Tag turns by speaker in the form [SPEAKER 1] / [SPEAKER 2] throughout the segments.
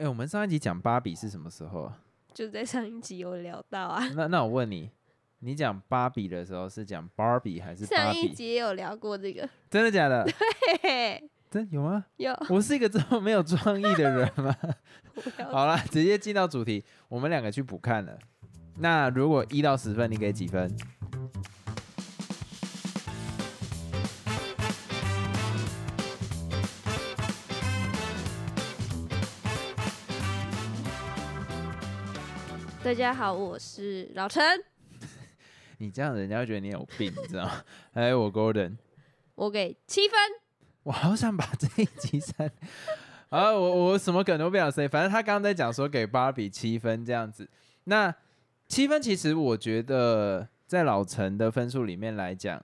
[SPEAKER 1] 哎、我们上一集讲芭比是什么时候啊？
[SPEAKER 2] 就在上一集有聊到啊，
[SPEAKER 1] 那那我问你，你讲芭比的时候是讲芭比还是芭
[SPEAKER 2] 上一？集也有聊过这个，
[SPEAKER 1] 真的假的？
[SPEAKER 2] 嘿嘿，
[SPEAKER 1] 真有吗？
[SPEAKER 2] 有
[SPEAKER 1] 我是一个这么没有创意的人吗？好了，直接进到主题，我们两个去补看了。那如果一到十分，你给几分？
[SPEAKER 2] 大家好，我是老陈，
[SPEAKER 1] 你这样人家会觉得你有病，你知道吗？哎，我 Golden，
[SPEAKER 2] 我给七分。
[SPEAKER 1] 我好想把这一集删。啊，我我什么梗都不想 say，反正他刚刚在讲说给芭比七分这样子。那七分其实我觉得在老陈的分数里面来讲，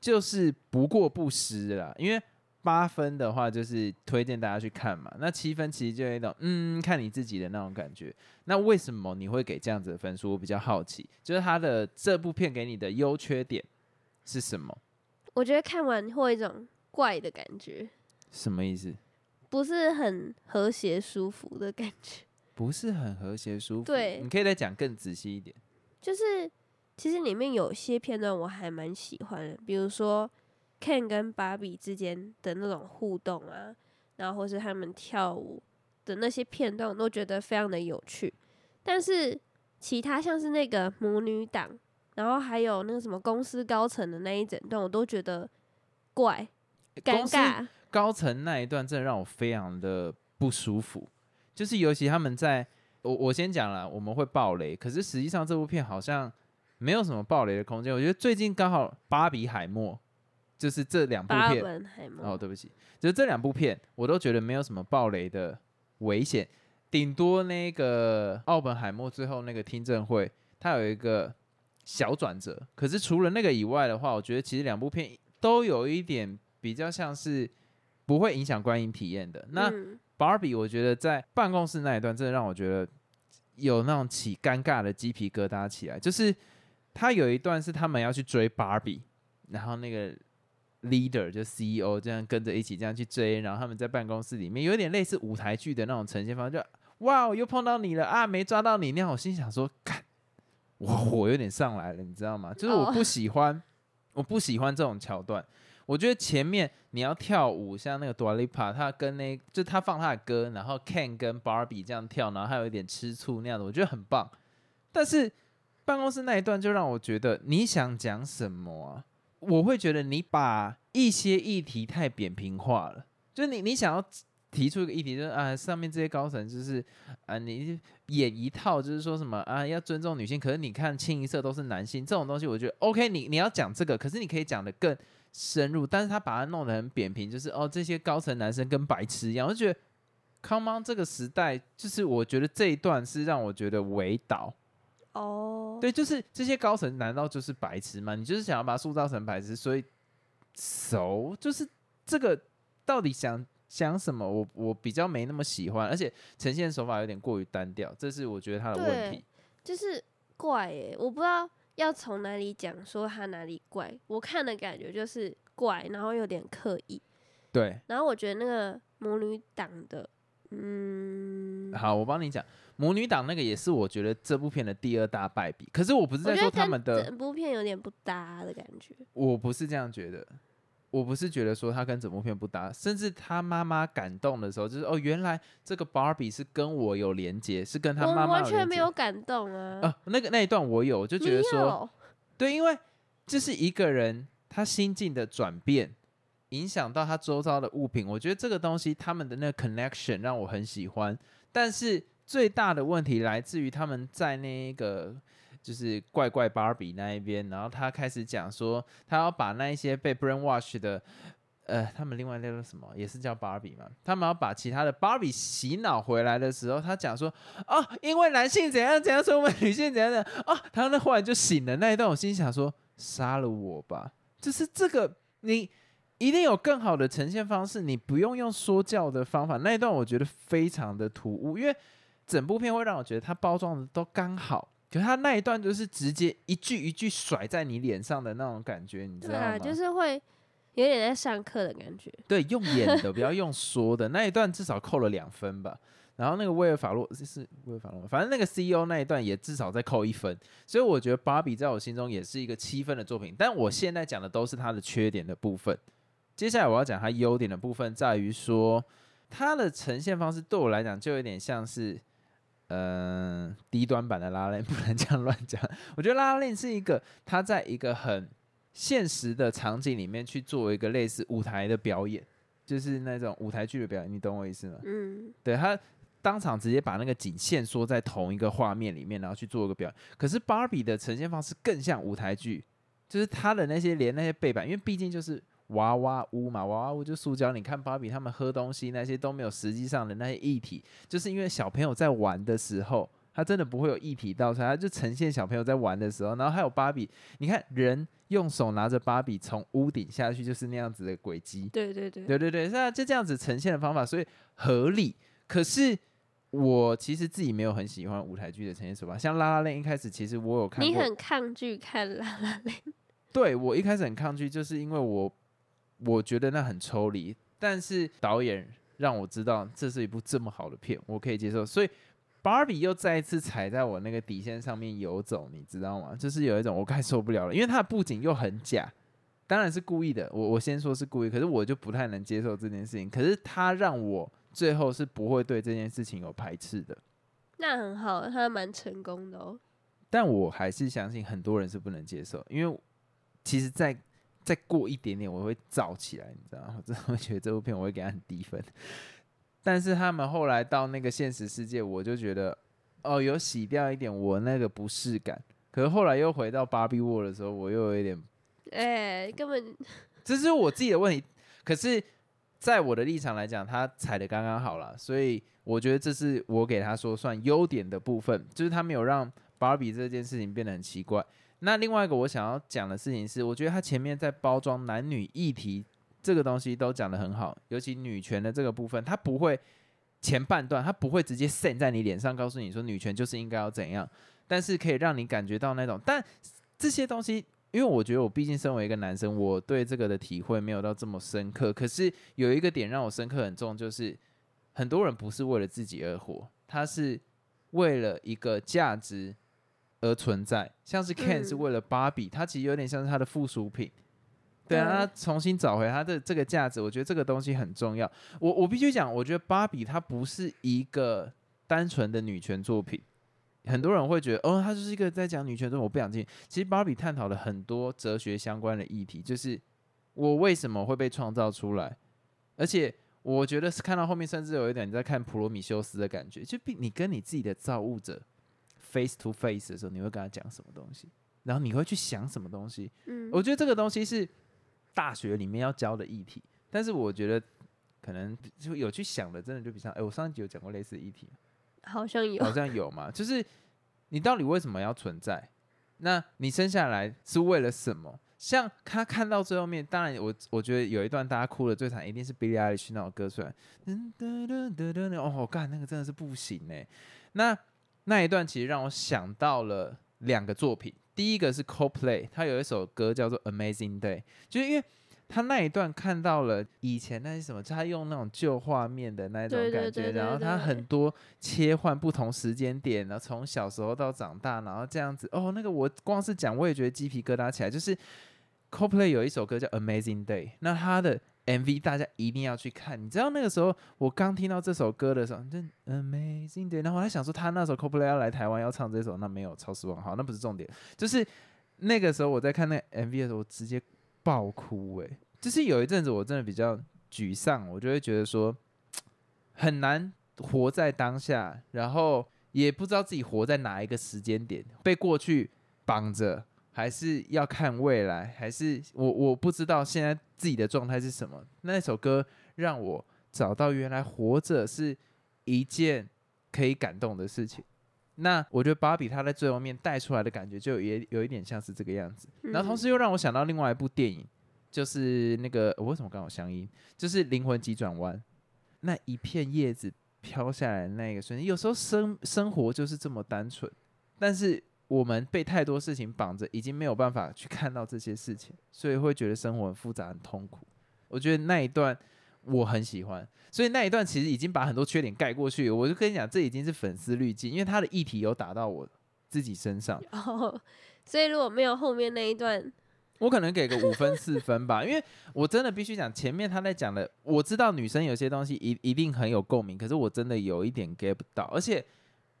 [SPEAKER 1] 就是不过不失啦。因为八分的话就是推荐大家去看嘛，那七分其实就有一种嗯看你自己的那种感觉。那为什么你会给这样子的分数？我比较好奇，就是他的这部片给你的优缺点是什么？
[SPEAKER 2] 我觉得看完会有一种怪的感觉，
[SPEAKER 1] 什么意思？
[SPEAKER 2] 不是很和谐舒服的感觉。
[SPEAKER 1] 不是很和谐舒服。
[SPEAKER 2] 对
[SPEAKER 1] 你可以再讲更仔细一点。
[SPEAKER 2] 就是其实里面有些片段我还蛮喜欢的，比如说 Ken 跟芭比之间的那种互动啊，然后或是他们跳舞的那些片段，我都觉得非常的有趣。但是其他像是那个母女档，然后还有那个什么公司高层的那一整段，我都觉得怪、尴尬。
[SPEAKER 1] 高层那一段真的让我非常的不舒服，就是尤其他们在我我先讲了，我们会爆雷，可是实际上这部片好像没有什么爆雷的空间。我觉得最近刚好《芭比海默》就是这两部
[SPEAKER 2] 巴
[SPEAKER 1] 片
[SPEAKER 2] 本海默，
[SPEAKER 1] 哦，对不起，就是这两部片我都觉得没有什么暴雷的危险，顶多那个奥本海默最后那个听证会，它有一个小转折。可是除了那个以外的话，我觉得其实两部片都有一点比较像是不会影响观影体验的。那
[SPEAKER 2] 嗯
[SPEAKER 1] Barbie 我觉得在办公室那一段，真的让我觉得有那种起尴尬的鸡皮疙瘩起来。就是他有一段是他们要去追 Barbie，然后那个 leader 就 CEO 这样跟着一起这样去追，然后他们在办公室里面有点类似舞台剧的那种呈现方式，就哇，又碰到你了啊，没抓到你那样。我心想说，看我火有点上来了，你知道吗？就是我不喜欢，我不喜欢这种桥段。我觉得前面你要跳舞，像那个 Dua Lipa，他跟那就他放他的歌，然后 Ken 跟 Barbie 这样跳，然后还有一点吃醋那样的，我觉得很棒。但是办公室那一段就让我觉得你想讲什么啊？我会觉得你把一些议题太扁平化了，就是你你想要提出一个议题，就是啊上面这些高层就是啊你演一套，就是说什么啊要尊重女性，可是你看清一色都是男性这种东西，我觉得 OK，你你要讲这个，可是你可以讲的更深入，但是他把它弄得很扁平，就是哦这些高层男生跟白痴一样，我就觉得 Come on 这个时代，就是我觉得这一段是让我觉得围导。
[SPEAKER 2] 哦，
[SPEAKER 1] 对，就是这些高层难道就是白痴吗？你就是想要把它塑造成白痴，所以熟就是这个到底想想什么？我我比较没那么喜欢，而且呈现手法有点过于单调，这是我觉得他的问题。
[SPEAKER 2] 就是怪耶、我不知道要从哪里讲说他哪里怪。我看的感觉就是怪，然后有点刻意。
[SPEAKER 1] 对，
[SPEAKER 2] 然后我觉得那个母女党的，嗯，
[SPEAKER 1] 好，我帮你讲，母女党那个也是我觉得这部片的第二大败笔。可是我不是在说他们的，
[SPEAKER 2] 整部片有点不搭的感觉。
[SPEAKER 1] 我不是这样觉得。我不是觉得说他跟整部片不搭，甚至他妈妈感动的时候，就是哦，原来这个 Barbie 是跟我有连接，是跟他妈妈
[SPEAKER 2] 完全没有感动啊！
[SPEAKER 1] 啊，那个那一段我有，我就觉得说，对，因为这是一个人他心境的转变，影响到他周遭的物品。我觉得这个东西他们的那个 connection 让我很喜欢，但是最大的问题来自于他们在那一个就是怪怪芭比那一边，然后他开始讲说，他要把那一些被 brainwash 的。呃，他们另外那个什么也是叫芭比嘛？他们要把其他的芭比洗脑回来的时候，他讲说哦，因为男性怎样怎样，所以我们女性怎样怎样哦，他那忽然就醒了。那一段我心想说，杀了我吧！就是这个，你一定有更好的呈现方式，你不用用说教的方法。那一段我觉得非常的突兀，因为整部片会让我觉得它包装的都刚好，可是他那一段就是直接一句一句甩在你脸上的那种感觉，你知道
[SPEAKER 2] 啊，就是会有点在上课的感觉。
[SPEAKER 1] 对，用演的，不要用 说的那一段至少扣了两分吧。然后那个威尔法洛是威尔法洛，反正那个 CEO 那一段也至少再扣一分。所以我觉得芭比在我心中也是一个七分的作品。但我现在讲的都是它的缺点的部分。接下来我要讲它优点的部分，在于说它的呈现方式对我来讲就有点像是。嗯，低端版的拉链 不能这样乱讲。我觉得拉链是一个，它在一个很现实的场景里面去做一个类似舞台的表演，就是那种舞台剧的表演，你懂我意思吗？嗯，对他当场直接把那个景线缩在同一个画面里面，然后去做一个表演。可是芭比的呈现方式更像舞台剧，就是他的那些连那些背板，因为毕竟就是。娃娃屋嘛，娃娃屋就塑胶。你看芭比他们喝东西那些都没有实际上的那些液体，就是因为小朋友在玩的时候，他真的不会有液体倒出来，他就呈现小朋友在玩的时候。然后还有芭比，你看人用手拿着芭比从屋顶下去，就是那样子的轨迹。
[SPEAKER 2] 对对对，
[SPEAKER 1] 对对对，那就这样子呈现的方法，所以合理。可是我其实自己没有很喜欢舞台剧的呈现手法，像拉拉链一开始其实我有看，
[SPEAKER 2] 你很抗拒看拉拉链。
[SPEAKER 1] 对我一开始很抗拒，就是因为我。我觉得那很抽离，但是导演让我知道这是一部这么好的片，我可以接受。所以芭比又再一次踩在我那个底线上面游走，你知道吗？就是有一种我快受不了了，因为它的布景又很假，当然是故意的。我我先说是故意，可是我就不太能接受这件事情。可是他让我最后是不会对这件事情有排斥的。
[SPEAKER 2] 那很好，他蛮成功的哦。
[SPEAKER 1] 但我还是相信很多人是不能接受，因为其实，在再过一点点，我会燥起来，你知道吗？我真的会觉得这部片我会给他很低分。但是他们后来到那个现实世界，我就觉得哦，有洗掉一点我那个不适感。可是后来又回到芭比沃的时候，我又有一点，
[SPEAKER 2] 哎，根本
[SPEAKER 1] 这是我自己的问题。可是，在我的立场来讲，他踩的刚刚好了，所以我觉得这是我给他说算优点的部分，就是他没有让芭比这件事情变得很奇怪。那另外一个我想要讲的事情是，我觉得他前面在包装男女议题这个东西都讲得很好，尤其女权的这个部分，他不会前半段他不会直接扇在你脸上，告诉你说女权就是应该要怎样，但是可以让你感觉到那种。但这些东西，因为我觉得我毕竟身为一个男生，我对这个的体会没有到这么深刻。可是有一个点让我深刻很重，就是很多人不是为了自己而活，他是为了一个价值。而存在，像是 Ken 是为了芭比，它其实有点像是它的附属品。对啊，他重新找回它的这个价值，我觉得这个东西很重要。我我必须讲，我觉得芭比它不是一个单纯的女权作品。很多人会觉得，哦，它就是一个在讲女权中，我不想进。其实芭比探讨了很多哲学相关的议题，就是我为什么会被创造出来，而且我觉得是看到后面，甚至有一点你在看普罗米修斯的感觉，就比你跟你自己的造物者。Face to face 的时候，你会跟他讲什么东西？然后你会去想什么东西？嗯，我觉得这个东西是大学里面要教的议题。但是我觉得可能就有去想的，真的就比较……哎，我上一集有讲过类似的议题，
[SPEAKER 2] 好像有，
[SPEAKER 1] 好像有嘛？就是你到底为什么要存在？那你生下来是为了什么？像他看到最后面，当然我我觉得有一段大家哭的最惨，一定是 Billie Eilish 那首歌出来，噔噔噔噔噔，哦，干那个真的是不行哎，那。那一段其实让我想到了两个作品，第一个是 Coldplay，他有一首歌叫做 Amazing Day，就是因为他那一段看到了以前那些什么，他用那种旧画面的那种感觉，然后他很多切换不同时间点，然后从小时候到长大，然后这样子，哦，那个我光是讲我也觉得鸡皮疙瘩起来，就是 Coldplay 有一首歌叫 Amazing Day，那他的。MV 大家一定要去看，你知道那个时候我刚听到这首歌的时候，就 Amazing Day，然后我还想说他那时候 Coldplay 要来台湾要唱这首，那没有超失望，好，那不是重点，就是那个时候我在看那 MV 的时候，我直接爆哭诶，就是有一阵子我真的比较沮丧，我就会觉得说很难活在当下，然后也不知道自己活在哪一个时间点，被过去绑着。还是要看未来，还是我我不知道现在自己的状态是什么。那首歌让我找到原来活着是一件可以感动的事情。那我觉得芭比她在最后面带出来的感觉，就也有一点像是这个样子。然后同时又让我想到另外一部电影，就是那个我为什么刚好相应，就是《灵魂急转弯》。那一片叶子飘下来的那个瞬间，有时候生生活就是这么单纯，但是。我们被太多事情绑着，已经没有办法去看到这些事情，所以会觉得生活很复杂、很痛苦。我觉得那一段我很喜欢，所以那一段其实已经把很多缺点盖过去。我就跟你讲，这已经是粉丝滤镜，因为他的议题有打到我自己身上。
[SPEAKER 2] 哦，所以如果没有后面那一段，
[SPEAKER 1] 我可能给个五分四分吧，因为我真的必须讲前面他在讲的，我知道女生有些东西一一定很有共鸣，可是我真的有一点 get 不到，而且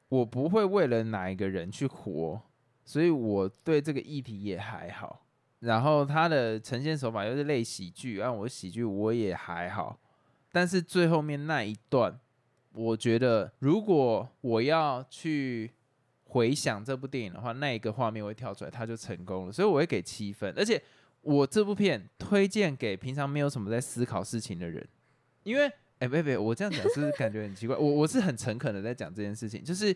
[SPEAKER 1] 我不会为了哪一个人去活，所以我对这个议题也还好。然后他的呈现手法又是类喜剧，按我喜剧我也还好，但是最后面那一段，我觉得如果我要去。回想这部电影的话，那一个画面会跳出来，它就成功了，所以我会给七分。而且我这部片推荐给平常没有什么在思考事情的人，因为哎，别别，我这样讲是不是感觉很奇怪？我我是很诚恳的在讲这件事情，就是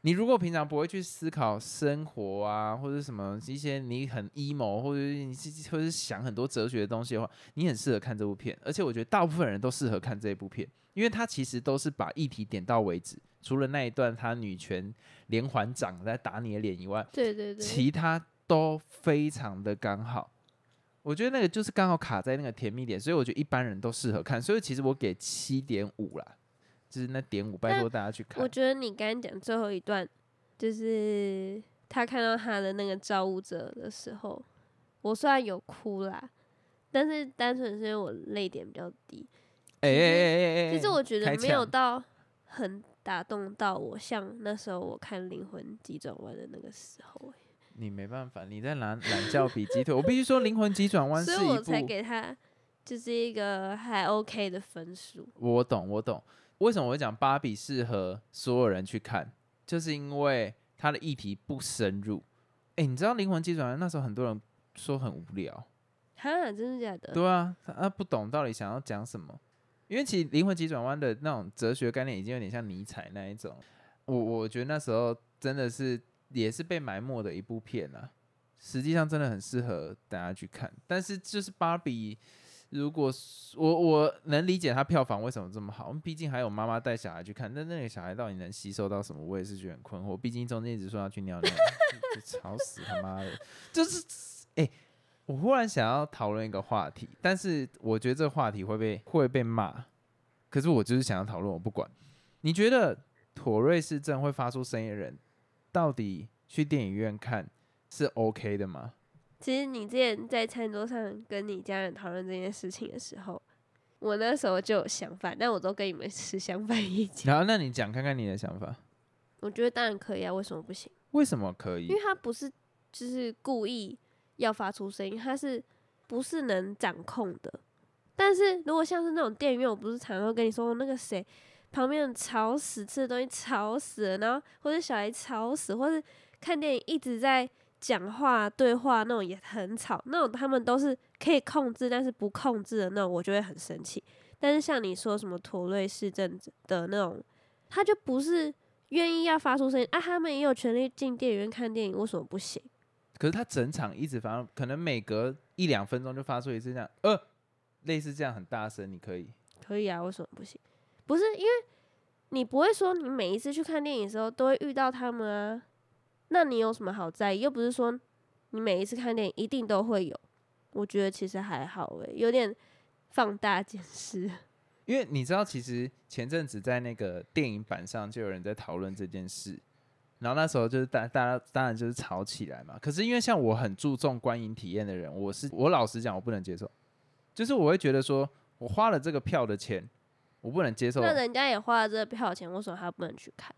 [SPEAKER 1] 你如果平常不会去思考生活啊，或者什么一些你很 emo，或者你是或者是想很多哲学的东西的话，你很适合看这部片。而且我觉得大部分人都适合看这部片，因为它其实都是把议题点到为止。除了那一段他女权连环掌在打你的脸以外，
[SPEAKER 2] 对对对，
[SPEAKER 1] 其他都非常的刚好。我觉得那个就是刚好卡在那个甜蜜点，所以我觉得一般人都适合看。所以其实我给七点五啦，就是那点五，拜托大家去看。
[SPEAKER 2] 我觉得你刚刚讲最后一段，就是他看到他的那个造物者的时候，我虽然有哭啦，但是单纯是因为我泪点比较低。
[SPEAKER 1] 哎哎哎哎哎，
[SPEAKER 2] 其实我觉得没有到很。打动到我，像那时候我看《灵魂急转弯》的那个时候，
[SPEAKER 1] 你没办法，你在懒懒觉比鸡腿。我必须说，《灵魂急转弯》
[SPEAKER 2] 所以我才给他就是一个还 OK 的分数。
[SPEAKER 1] 我懂，我懂。为什么我会讲芭比适合所有人去看？就是因为它的议题不深入。哎，你知道《灵魂急转弯》那时候很多人说很无聊，
[SPEAKER 2] 哈，真的假的？
[SPEAKER 1] 对啊，他不懂到底想要讲什么。因为其实灵魂急转弯的那种哲学概念已经有点像尼采那一种，我我觉得那时候真的是也是被埋没的一部片啊。实际上真的很适合大家去看，但是就是芭比，如果我我能理解它票房为什么这么好，毕竟还有妈妈带小孩去看，但那个小孩到底能吸收到什么，我也是觉得很困惑。毕竟中间一直说要去尿尿，吵死他妈的，就是哎。我忽然想要讨论一个话题，但是我觉得这个话题会被会被骂。可是我就是想要讨论，我不管。你觉得妥瑞氏症会发出声音的人，到底去电影院看是 OK 的吗？
[SPEAKER 2] 其实你之前在餐桌上跟你家人讨论这件事情的时候，我那时候就有想法，但我都跟你们持相反意见。
[SPEAKER 1] 然后，那你讲看看你的想法。
[SPEAKER 2] 我觉得当然可以啊，为什么不行？
[SPEAKER 1] 为什么可以？
[SPEAKER 2] 因为他不是就是故意。要发出声音，他是不是能掌控的？但是如果像是那种电影院，我不是常常跟你说那个谁旁边吵死，吃的东西吵死了，然后或者小孩吵死，或者看电影一直在讲话对话那种也很吵，那种他们都是可以控制，但是不控制的那种，我就会很生气。但是像你说什么妥瑞市政的那种，他就不是愿意要发出声音啊，他们也有权利进电影院看电影，为什么不行？
[SPEAKER 1] 可是他整场一直发，可能每隔一两分钟就发出一次这样，呃，类似这样很大声，你可以？
[SPEAKER 2] 可以啊，为什么不行？不是因为你不会说你每一次去看电影的时候都会遇到他们啊？那你有什么好在意？又不是说你每一次看电影一定都会有。我觉得其实还好诶，有点放大解释。
[SPEAKER 1] 因为你知道，其实前阵子在那个电影版上就有人在讨论这件事。然后那时候就是大大家当然就是吵起来嘛。可是因为像我很注重观影体验的人，我是我老实讲，我不能接受。就是我会觉得说，我花了这个票的钱，我不能接受。
[SPEAKER 2] 那人家也花了这个票钱，为什么他不能去看？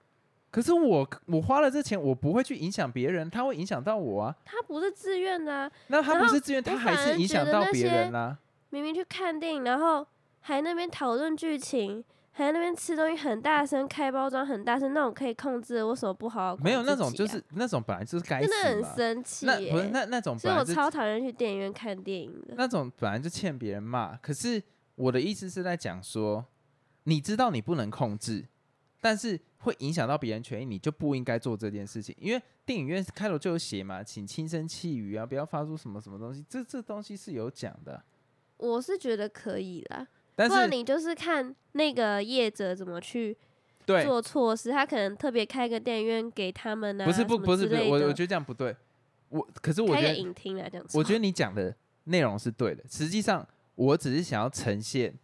[SPEAKER 1] 可是我我花了这钱，我不会去影响别人，他会影响到我啊。
[SPEAKER 2] 他不是自愿的。
[SPEAKER 1] 那他不是自愿，他还是影响到别人啦。
[SPEAKER 2] 明明去看电影，然后还那边讨论剧情。还在那边吃东西很大声，开包装很大声，那种可以控制，为什么不好好？
[SPEAKER 1] 没有那种，就是那种本来就是该
[SPEAKER 2] 真的很生气。
[SPEAKER 1] 那不是那那种，
[SPEAKER 2] 所以我超讨厌去电影院看电影的。
[SPEAKER 1] 那种本来就欠别人骂。可是我的意思是在讲说，你知道你不能控制，但是会影响到别人权益，你就不应该做这件事情。因为电影院开头就有写嘛，请轻声细语啊，不要发出什么什么东西。这这东西是有讲的。
[SPEAKER 2] 我是觉得可以啦。
[SPEAKER 1] 不然
[SPEAKER 2] 你就是看那个业者怎么去，做措施，他可能特别开个电影院给他们呢、
[SPEAKER 1] 不是不不是我我觉得这样不对。我可是我
[SPEAKER 2] 开个
[SPEAKER 1] 觉得，
[SPEAKER 2] 影厅来这样子。
[SPEAKER 1] 我觉得你讲的内容是对的。实际上，我只是想要呈现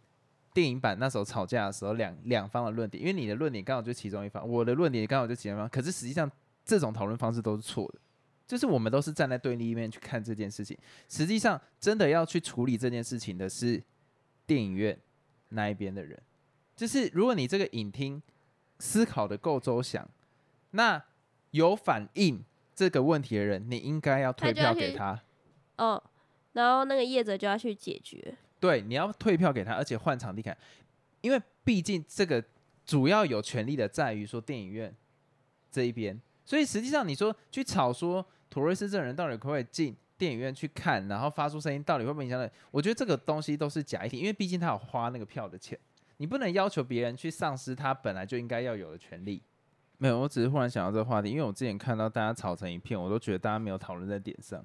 [SPEAKER 1] 电影版那时候吵架的时候两两方的论点，因为你的论点刚好就其中一方，我的论点刚好就其中一方。可是实际上，这种讨论方式都是错的。就是我们都是站在对立面去看这件事情，实际上真的要去处理这件事情的是电影院那一边的人。就是如果你这个影厅思考的够周详，那有反应这个问题的人，你应该要退票给他。
[SPEAKER 2] 哦，然后那个业者就要去解决。
[SPEAKER 1] 对，你要退票给他，而且换场地看，因为毕竟这个主要有权利的在于说电影院这一边，所以实际上你说去吵说妥瑞斯这人到底可不可以进电影院去看，然后发出声音，到底会不会影响到？我觉得这个东西都是假议题，因为毕竟他有花那个票的钱，你不能要求别人去丧失他本来就应该要有的权利。没有，我只是忽然想到这个话题，因为我之前看到大家吵成一片，我都觉得大家没有讨论在点上。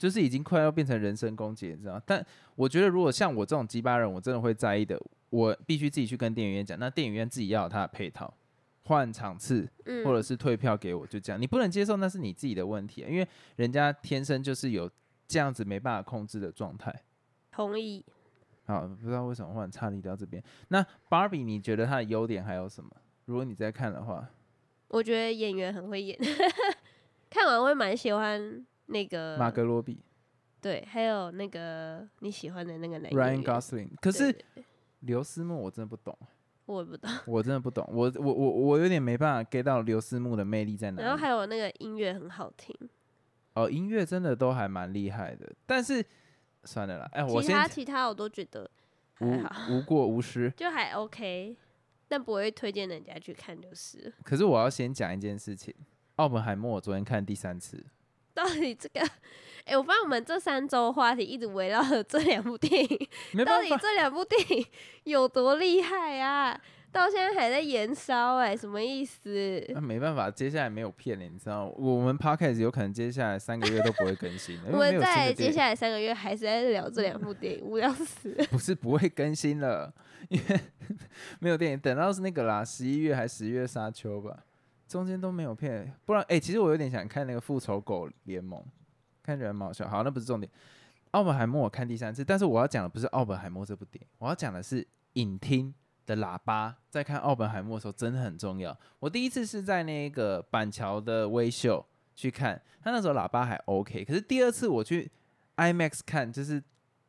[SPEAKER 1] 就是已经快要变成人身攻击，你知道？但我觉得，如果像我这种鸡巴人，我真的会在意的。我必须自己去跟电影院讲，那电影院自己要有它的配套，换场次
[SPEAKER 2] 嗯，
[SPEAKER 1] 或者是退票给我，就这样。你不能接受，那是你自己的问题，因为人家天生就是有这样子没办法控制的状态。
[SPEAKER 2] 同意。
[SPEAKER 1] 好，不知道为什么忽然岔离到这边。那芭比，你觉得它的优点还有什么？如果你在看的话，
[SPEAKER 2] 我觉得演员很会演，看完会蛮喜欢那个
[SPEAKER 1] 马格罗比、
[SPEAKER 2] 对，还有那个你喜欢的那个男演
[SPEAKER 1] Ryan Gosling，可是刘思慕我真的不懂，
[SPEAKER 2] 我也不懂。
[SPEAKER 1] 我真的不懂，我我我我有点没办法 get 到刘思慕的魅力在哪里。
[SPEAKER 2] 然后还有那个音乐很好听，
[SPEAKER 1] 哦，音乐真的都还蛮厉害的，但是算了啦，哎，我
[SPEAKER 2] 其他其他我都觉得还
[SPEAKER 1] 无
[SPEAKER 2] 好，
[SPEAKER 1] 无过无失。
[SPEAKER 2] 就还 OK，但不会推荐人家去看就是了。
[SPEAKER 1] 可是我要先讲一件事情，奥本海默我昨天看第三次，
[SPEAKER 2] 到底这个，哎、我发现我们这三周话题一直围绕着这两部电影，到底这两部电影有多厉害啊？到现在还在延烧，哎，什么意思？
[SPEAKER 1] 那没办法，接下来没有骗你，你知道，我们 podcast 有可能接下来三个月都不会更新了，
[SPEAKER 2] 我们在接下来三个月还是在聊这两部电影，无聊死了。
[SPEAKER 1] 不是不会更新了，因为 没有电影，等到是那个啦，十一月还十月沙丘吧，中间都没有片，不然哎、其实我有点想看那个复仇狗联盟，看起来蛮好笑。好，那不是重点。奥本海默我看第三次，但是我要讲的不是奥本海默这部电影，我要讲的是影厅的喇叭。在看奥本海默的时候，真的很重要。我第一次是在那个板桥的微秀去看，他那时候喇叭还 OK，可是第二次我去 IMAX 看，就是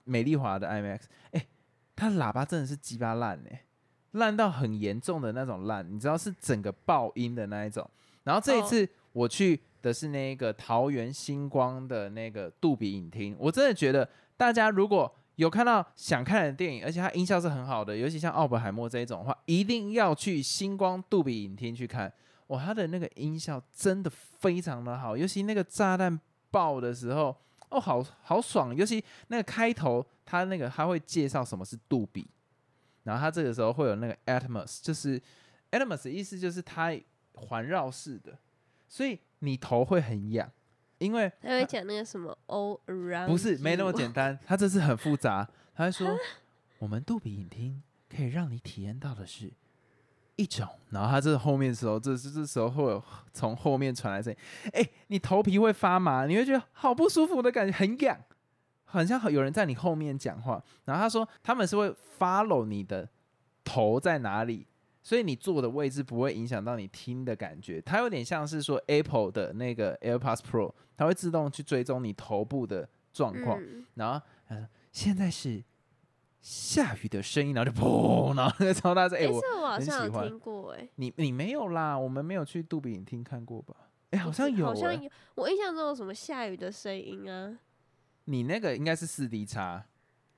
[SPEAKER 1] 美丽华的 IMAX，哎、他喇叭真的是鸡巴烂哎，烂到很严重的那种烂，你知道是整个爆音的那一种。然后这一
[SPEAKER 2] 哦
[SPEAKER 1] 次我去的是那个桃园星光的那个杜比影厅，我真的觉得大家如果有看到想看的电影，而且它音效是很好的，尤其像奥本海默这一种的话，一定要去星光杜比影厅去看。哇，它的那个音效真的非常的好，尤其那个炸弹爆的时候，哦，好好爽。尤其那个开头，它那个它会介绍什么是杜比，然后它这个时候会有那个 Atmos，就是 Atmos 的意思就是它环绕式的，所以你头会很痒，因为
[SPEAKER 2] 他会讲那个什么 all around，
[SPEAKER 1] 不是没那么简单，他这是很复杂。他会说，我们杜比影厅可以让你体验到的是一种，然后他这后面的时候，这这这时候会有从后面传来声音，哎、你头皮会发麻，你会觉得好不舒服的感觉，很痒，很像有人在你后面讲话。然后他说他们是会 follow 你的头在哪里。所以你坐的位置不会影响到你听的感觉，它有点像是说 Apple 的那个 AirPods Pro，它会自动去追踪你头部的状况。
[SPEAKER 2] 嗯，
[SPEAKER 1] 然后他说现在是下雨的声音，然后就砰，然后那个超大声。哎、
[SPEAKER 2] 哎、
[SPEAKER 1] 我
[SPEAKER 2] 我好
[SPEAKER 1] 很
[SPEAKER 2] 像
[SPEAKER 1] 欢
[SPEAKER 2] 听过、哎，
[SPEAKER 1] 你你没有啦，我们没有去杜比影厅看过吧？哎、好像有、哎
[SPEAKER 2] 好像有，我印象中有什么下雨的声音啊？
[SPEAKER 1] 你那个应该是四 D 叉，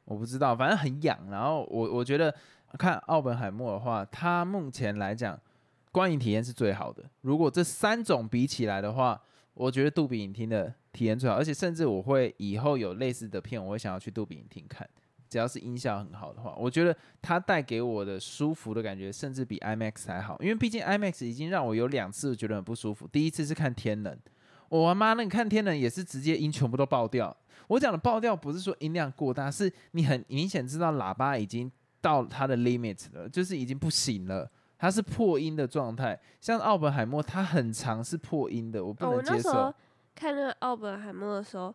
[SPEAKER 1] 我不知道，反正很痒。然后我我觉得看奥本海默的话，它目前来讲观影体验是最好的。如果这三种比起来的话，我觉得杜比影厅的体验最好，而且甚至我会以后有类似的片，我会想要去杜比影厅看。只要是音效很好的话，我觉得它带给我的舒服的感觉，甚至比 IMAX 还好。因为毕竟 IMAX 已经让我有两次觉得很不舒服。第一次是看《天能》，我妈那你看《天能》也是直接音全部都爆掉。我讲的爆掉不是说音量过大，是你很明显知道喇叭已经到它的 limit 了，就是已经不行了，它是破音的状态。像奥本海默，它很长是破音的，我不能接受。
[SPEAKER 2] 那时候看那个奥本海默的时候，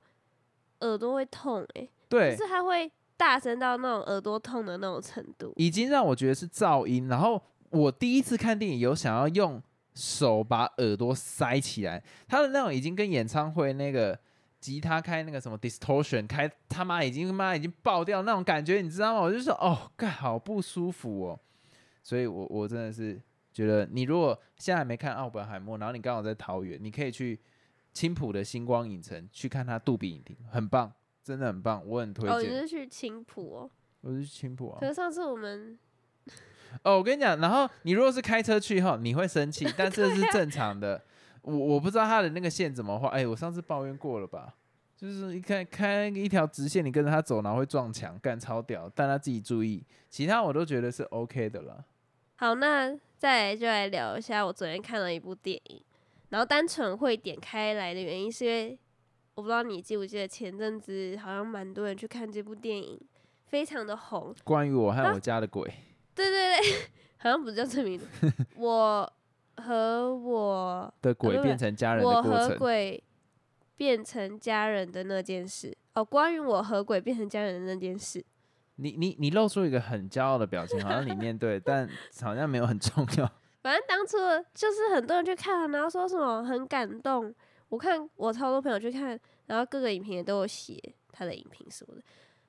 [SPEAKER 2] 耳朵会痛哎、就
[SPEAKER 1] 对
[SPEAKER 2] 是，它会大声到那种耳朵痛的那种程度。
[SPEAKER 1] 已经让我觉得是噪音。然后我第一次看电影有想要用手把耳朵塞起来，它的那种已经跟演唱会那个吉他开那个什么 distortion 开他妈已经妈已经爆掉那种感觉，你知道吗？我就说哦，干好不舒服哦。所以我我真的是觉得，你如果现在还没看奥本海默，然后你刚好在桃园，你可以去青浦的星光影城去看他杜比影厅，很棒，真的很棒，我很推
[SPEAKER 2] 哦，你
[SPEAKER 1] 荐。
[SPEAKER 2] 是去青浦哦？
[SPEAKER 1] 我是去青浦啊
[SPEAKER 2] 可。是上次我们
[SPEAKER 1] 哦，我跟你讲，然后你如果是开车去哈，你会生气，但这是正常的。我我不知道他的那个线怎么画，哎，我上次抱怨过了吧？就是一开开一条直线，你跟着他走，然后会撞墙，干超屌，但他自己注意，其他我都觉得是 OK 的了。
[SPEAKER 2] 好，那再来就来聊一下我昨天看了一部电影，然后单纯会点开来的原因是因为我不知道你记不记得前阵子好像蛮多人去看这部电影，非常的红。
[SPEAKER 1] 关于我和
[SPEAKER 2] 啊
[SPEAKER 1] 我家的鬼，
[SPEAKER 2] 对对对，好像不是叫这名字，我
[SPEAKER 1] 的鬼变成家人
[SPEAKER 2] 我和
[SPEAKER 1] 的过程，
[SPEAKER 2] 鬼变成家人的那件事哦，关于我和鬼变成家人的那件事，
[SPEAKER 1] 你你你露出一个很骄傲的表情，好像你面对，但好像没有很重要。
[SPEAKER 2] 反正当初就是很多人去看，然后说什么很感动。我看我超多朋友去看，然后各个影评也都有写他的影评什么的，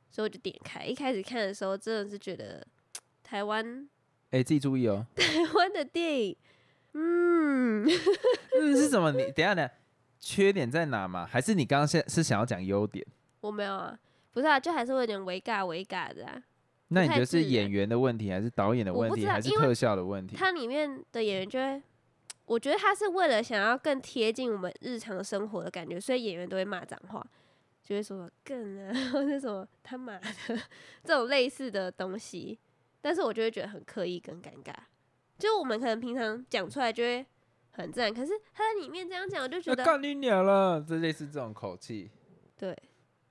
[SPEAKER 2] 所以我就点开。一开始看的时候，真的是觉得 台湾
[SPEAKER 1] 哎，自己注意哦。
[SPEAKER 2] 台湾的电影，嗯，
[SPEAKER 1] 嗯，是什么？你等下呢，缺点在哪嘛？还是你刚刚现是想要讲优点？
[SPEAKER 2] 我没有啊，不是啊，就还是会有点微尬微尬的啊。
[SPEAKER 1] 那你觉得是演员的问题，还是导演的问题，还是特效的问题？
[SPEAKER 2] 它里面的演员就会，我觉得他是为了想要更贴近我们日常生活的感觉，所以演员都会骂脏话，就会说“更啊” 或者什么“他妈的” 这种类似的东西。但是我就会觉得很刻意跟尴尬，就我们可能平常讲出来就会很自然，可是他在里面这样讲，我就觉得
[SPEAKER 1] 要干你娘了，这类似这种口气，
[SPEAKER 2] 对，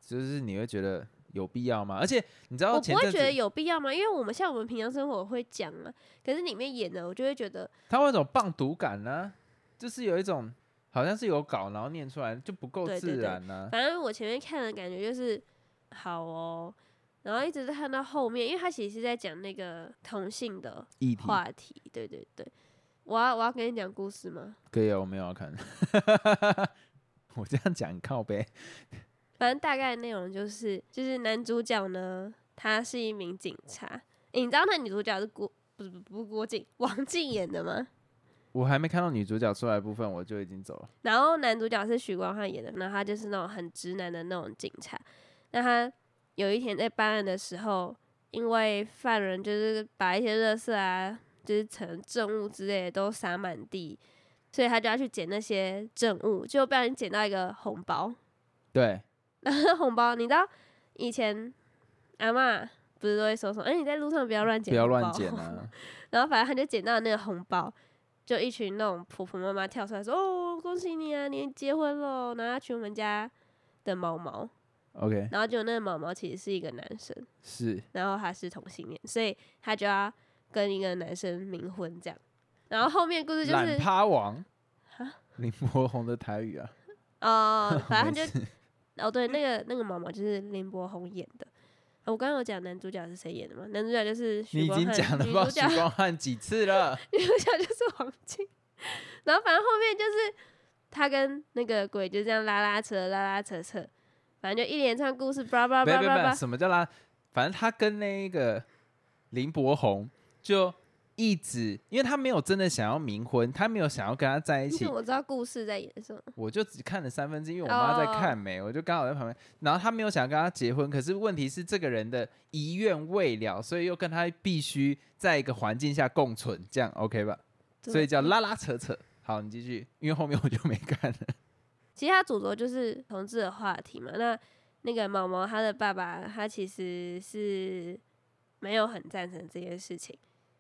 [SPEAKER 1] 就是你会觉得有必要吗？而且你知道
[SPEAKER 2] 我不会觉得有必要吗？因为我们像我们平常生活会讲啊，可是里面演的我就会觉得
[SPEAKER 1] 他会有一种棒读感呢、就是有一种好像是有稿，然后念出来就不够自然呢、
[SPEAKER 2] 反正我前面看的感觉就是好哦，然后一直在看到后面，因为他其实是在讲那个同性的话题，对对对。我要我要跟你讲故事吗？
[SPEAKER 1] 可以啊，我没有要看。我这样讲靠呗，
[SPEAKER 2] 反正大概内容就是，就是男主角呢，他是一名警察。诶你知道那女主角是郭不是不郭靖，王静演的吗？
[SPEAKER 1] 我还没看到女主角出来的部分，我就已经走了。
[SPEAKER 2] 然后男主角是许光汉演的，然后他就是那种很直男的那种警察。那他有一天在办案的时候，因为犯人就是把一些垃圾啊，就是成证物之类的都撒满地，所以他就要去捡那些证物，结果不小心捡到一个红包。
[SPEAKER 1] 对，
[SPEAKER 2] 然 后红包，你知道以前阿嬷不是都会说什么？哎、你在路上不要乱捡，
[SPEAKER 1] 不要乱捡。啊！
[SPEAKER 2] 然后反正他就捡到那个红包，就一群那种婆婆妈妈跳出来说：“哦，恭喜你啊，你结婚了！”然后要娶我们家的毛毛，
[SPEAKER 1] OK，
[SPEAKER 2] 然后就那个毛毛其实是一个男生，
[SPEAKER 1] 是。
[SPEAKER 2] 然后他是同性恋，所以他就要跟一个男生冥婚这样。然后后面故事就
[SPEAKER 1] 懒
[SPEAKER 2] 是
[SPEAKER 1] 趴王，林柏宏的台语啊，
[SPEAKER 2] 哦，反正就哦对，那个那个毛毛就是林柏宏演的。哦我刚刚有讲男主角是谁演的吗？男主角就是许
[SPEAKER 1] 你已经
[SPEAKER 2] 光汉
[SPEAKER 1] 讲了不知道
[SPEAKER 2] 女主角
[SPEAKER 1] 许 光汉几次了。
[SPEAKER 2] 女主角就是王静，然后反正后面就是他跟那个鬼就这样拉拉扯拉拉扯扯，反正就一连串故事，叭叭
[SPEAKER 1] 没有没有没有，
[SPEAKER 2] 叭叭叭，
[SPEAKER 1] 什么叫拉？反正他跟那个林柏宏就一直，因为他没有真的想要冥婚，他没有想要跟他在一起
[SPEAKER 2] 你怎，么知道故事在演什么？
[SPEAKER 1] 我就只看了三分之一，因为我妈在看没，我就刚好在旁边。然后他没有想要跟他结婚，可是问题是这个人的遗愿未了，所以又跟他必须在一个环境下共存，这样 OK 吧？所以叫拉拉扯扯。好，你继续，因为后面我就没看了。
[SPEAKER 2] 其实他主轴就是同志的话题嘛。那那个毛毛他的爸爸，他其实是没有很赞成这件事情。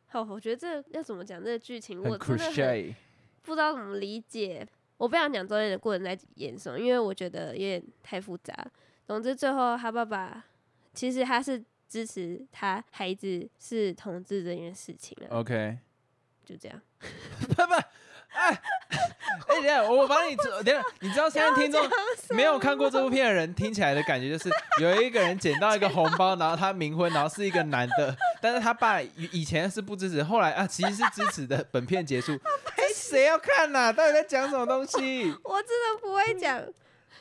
[SPEAKER 2] 好，我觉得这要怎么讲这个剧情，
[SPEAKER 1] 很
[SPEAKER 2] 我真的很不知道怎么理解。我不想讲中间的过程在演什么，因为我觉得有点太复杂。总之，最后他爸爸其实他是支持他孩子是同志这件事情的
[SPEAKER 1] ，OK，
[SPEAKER 2] 就这样。
[SPEAKER 1] 不 不，哎哎，等下我帮你做，等下你知道现在听众没有看过这部片的人听起来的感觉就是有一个人捡到一个红包，然后他冥婚，然后是一个男的，但是他爸以以前是不支持，后来啊其实是支持的。本片结束，哎，谁要看呐、到底在讲什么东西？
[SPEAKER 2] 我真的不会讲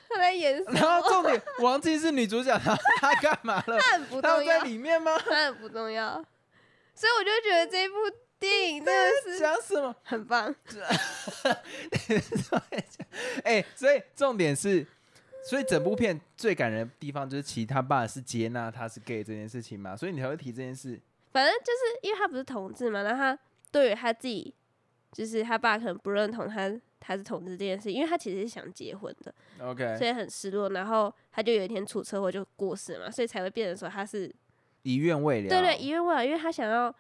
[SPEAKER 2] 他在演，
[SPEAKER 1] 然后 重点，王静是女主角，然后她干嘛了？
[SPEAKER 2] 他很不
[SPEAKER 1] 她有在
[SPEAKER 2] 重要，
[SPEAKER 1] 里面吗？
[SPEAKER 2] 他很不重要，所以我就觉得这一部电影 真的是
[SPEAKER 1] 讲什么？
[SPEAKER 2] 很棒。
[SPEAKER 1] 哎、所以重点是，所以整部片最感人的地方就是，其实他爸是接纳他是 gay 这件事情嘛，所以你才会提这件事。
[SPEAKER 2] 反正就是因为他不是同志嘛，然后他对于他自己，就是他爸可能不认同他他是同志这件事，因为他其实是想结婚的
[SPEAKER 1] ，OK，
[SPEAKER 2] 所以很失落。然后他就有一天出车祸就过世嘛，所以才会变成说他是
[SPEAKER 1] 遗愿未了。
[SPEAKER 2] 对对遗愿未了，因为他想要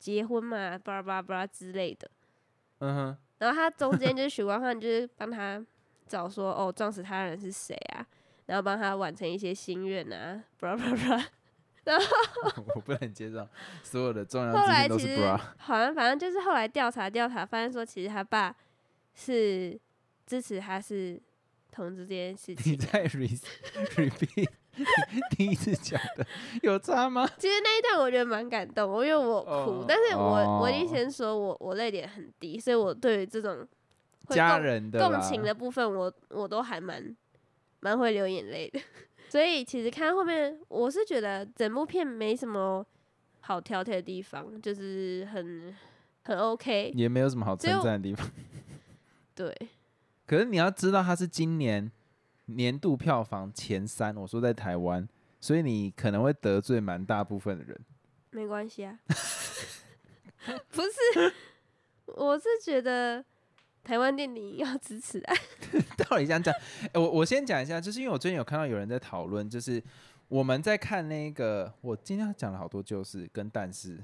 [SPEAKER 2] 结婚嘛，巴拉巴拉巴拉之类的。
[SPEAKER 1] 嗯哼，
[SPEAKER 2] 然后他中间就是许光汉就是帮他找说哦撞死他的人是谁啊，然后帮他完成一些心愿啊，巴拉巴拉巴拉。
[SPEAKER 1] 我不能接受所有的重要
[SPEAKER 2] 后
[SPEAKER 1] 资讯都是
[SPEAKER 2] 来其实
[SPEAKER 1] bra。
[SPEAKER 2] 好像反正就是后来调查调查，发现说其实他爸是支持他是同志这件事
[SPEAKER 1] 你
[SPEAKER 2] 情。
[SPEAKER 1] 在 re repeat 你 第一次讲的有差吗？
[SPEAKER 2] 其实那一段我觉得蛮感动，因为我哭，
[SPEAKER 1] 哦
[SPEAKER 2] 但是我我已经
[SPEAKER 1] 哦
[SPEAKER 2] 先说我我泪点很低，所以我对于这种会
[SPEAKER 1] 家
[SPEAKER 2] 共
[SPEAKER 1] 人的啦
[SPEAKER 2] 共情的部分我，我都还蛮蛮会流眼泪的。所以其实看到后面，我是觉得整部片没什么好挑剔的地方，就是很很 OK。
[SPEAKER 1] 也没有什么好称赞的地方。
[SPEAKER 2] 对，
[SPEAKER 1] 可是你要知道，它是今年年度票房前三，我说在台湾，所以你可能会得罪蛮大部分的人。
[SPEAKER 2] 没关系啊。不是，我是觉得台湾电影要支持啊。
[SPEAKER 1] 到底想讲？哎、我我先讲一下，就是因为我最近有看到有人在讨论，就是我们在看那个，我今天讲了好多就是跟但是，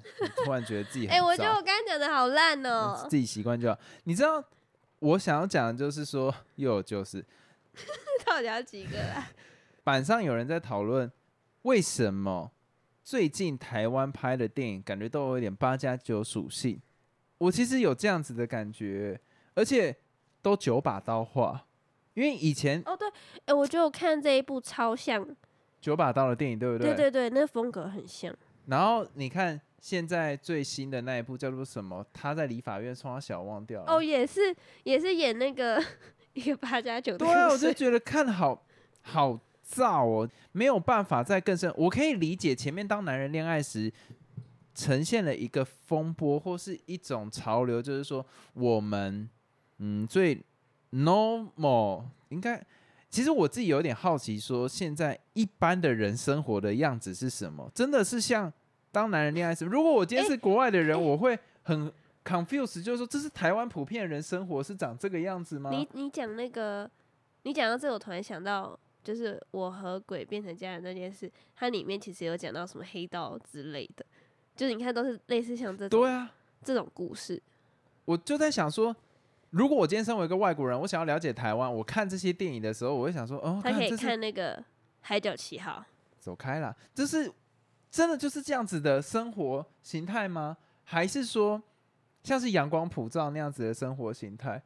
[SPEAKER 1] 突然觉得自己很
[SPEAKER 2] 哎、我觉得我刚刚讲的好烂哦、
[SPEAKER 1] 自己习惯就好。你知道我想要讲的就是说，又有就是
[SPEAKER 2] 到底要几个啦？
[SPEAKER 1] 板上有人在讨论为什么最近台湾拍的电影感觉都有一点八加九属性。我其实有这样子的感觉，而且都九把刀画，因为以前
[SPEAKER 2] 哦，对，哎、我觉得我看这一部超像，
[SPEAKER 1] 九把刀的电影，对不
[SPEAKER 2] 对对对，那风格很像。
[SPEAKER 1] 然后你看现在最新的那一部叫做什么？他在理法院冲他小忘掉了。
[SPEAKER 2] 哦，也是也是演那个一个八加九的
[SPEAKER 1] 对啊，我就觉得看好好燥哦，没有办法再更深。我可以理解前面当男人恋爱时呈现了一个风波或是一种潮流，就是说我们嗯最 normal 应该。其实我自己有点好奇，说现在一般的人生活的样子是什么？真的是像当男人恋爱时？如果我今天是国外的人，我会很 confused，就是说这是台湾普遍人生活是长这个样子吗？
[SPEAKER 2] 你你讲那个，你讲到这，我突然想到，就是我和鬼变成家人那件事，它里面其实有讲到什么黑道之类的，就是你看都是类似像这种
[SPEAKER 1] 对啊，
[SPEAKER 2] 这种故事。
[SPEAKER 1] 我就在想说，如果我今天身为一个外国人，我想要了解台湾，我看这些电影的时候，我会想说，哦，
[SPEAKER 2] 他可以看那个《海角七号》，
[SPEAKER 1] 走开啦，这是真的就是这样子的生活形态吗？还是说像是阳光普照那样子的生活形态？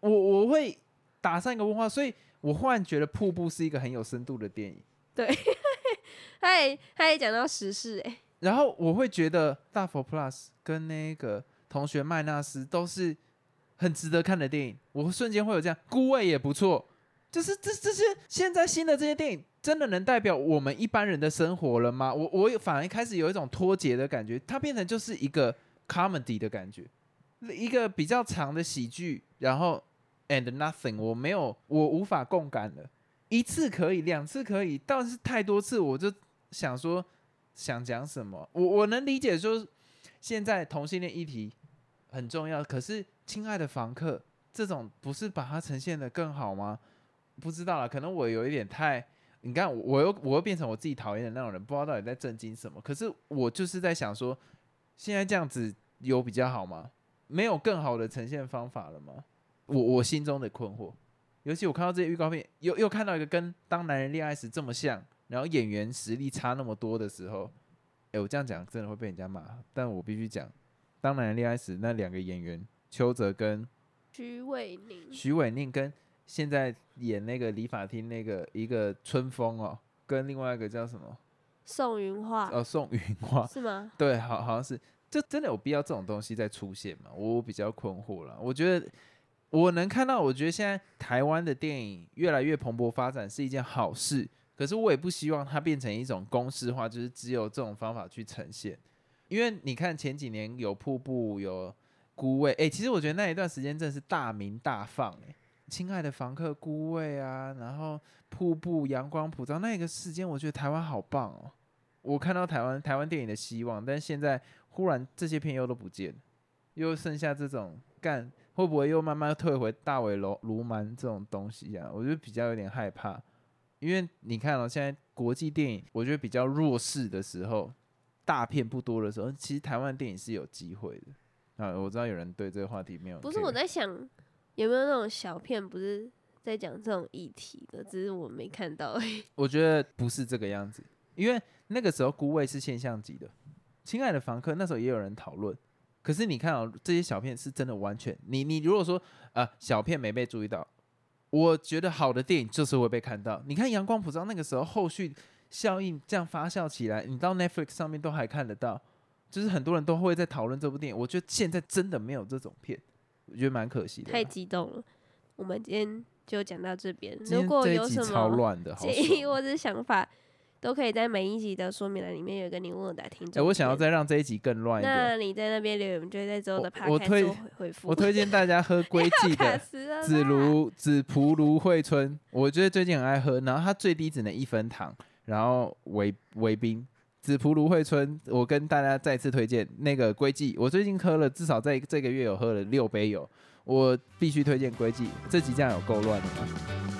[SPEAKER 1] 我我会打上一个问号，所以我忽然觉得《瀑布》是一个很有深度的电影，对
[SPEAKER 2] 他也他也讲到时事、欸，
[SPEAKER 1] 然后我会觉得《大佛 Plus》跟那个同学麦纳斯都是很值得看的电影，我瞬间会有这样，《孤味》也不错，就是这这些现在新的这些电影，真的能代表我们一般人的生活了吗？我我反而开始有一种脱节的感觉，它变成就是一个 comedy 的感觉，一个比较长的喜剧，然后 and nothing，我没有，我无法共感了。一次可以，两次可以，但是太多次，我就想说想讲什么。我我能理解，说现在同性恋议题很重要，可是亲爱的房客这种不是把它呈现的更好吗？不知道了，可能我有一点太，你看我又我又变成我自己讨厌的那种人，不知道到底在震惊什么。可是我就是在想说，现在这样子有比较好吗？没有更好的呈现方法了吗？我我心中的困惑，尤其我看到这些预告片，又又看到一个跟《当男人恋爱时》这么像，然后演员实力差那么多的时候，哎、我这样讲真的会被人家骂，但我必须讲，当男人恋爱时那两个演员邱泽跟
[SPEAKER 2] 徐伟宁，
[SPEAKER 1] 徐伟宁跟现在演那个理发厅那个一个春风哦，跟另外一个叫什么
[SPEAKER 2] 宋云画、
[SPEAKER 1] 呃宋云画，
[SPEAKER 2] 是吗？
[SPEAKER 1] 对，好好像是，就真的有必要这种东西再出现吗？我比较困惑了。我觉得我能看到，我觉得现在台湾的电影越来越蓬勃发展是一件好事，可是我也不希望它变成一种公式化，就是只有这种方法去呈现。因为你看前几年有瀑布，有孤味，哎、其实我觉得那一段时间真的是大名大放、哎，亲爱的房客、孤位啊，然后瀑布、阳光普照，那个时间我觉得台湾好棒哦。我看到台湾台湾电影的希望，但现在忽然这些片又都不见了，又剩下这种干，会不会又慢慢退回大尾楼卢蛮这种东西啊？我就比较有点害怕，因为你看哦，现在国际电影我觉得比较弱势的时候，大片不多的时候，其实台湾电影是有机会的。啊，我知道有人对这个话题没有
[SPEAKER 2] 不是我在想有没有那种小片，不是在讲这种议题的，只是我没看到而已。
[SPEAKER 1] 我觉得不是这个样子，因为那个时候孤味是现象级的，亲爱的房客那时候也有人讨论，可是你看哦，这些小片是真的完全，你你如果说啊、小片没被注意到，我觉得好的电影就是会被看到。你看阳光普照那个时候后续效应这样发酵起来，你到 Netflix 上面都还看得到，就是很多人都会在讨论这部电影。我觉得现在真的没有这种片，我觉得蛮可惜的。
[SPEAKER 2] 太激动了，我们今天就讲到这边。如果有什么
[SPEAKER 1] 超乱的，好
[SPEAKER 2] 建议或者想法，都可以在每一集的说明栏里面有一个你问我答听
[SPEAKER 1] 哎、
[SPEAKER 2] 众。
[SPEAKER 1] 我想要再让这一集更乱一点。
[SPEAKER 2] 那你在那边留言，我们就会在之后的
[SPEAKER 1] 我我推
[SPEAKER 2] 做回回复。
[SPEAKER 1] 我推荐大家喝龟记 的紫芦紫蒲芦荟春，我觉得最近很爱喝，然后它最低只能一分糖，然后维维冰。紫蒲芦荟春，我跟大家再次推荐那个龟记，我最近喝了，至少在这个月有喝了六杯有，我必须推荐龟记。这集这样有够乱的吗？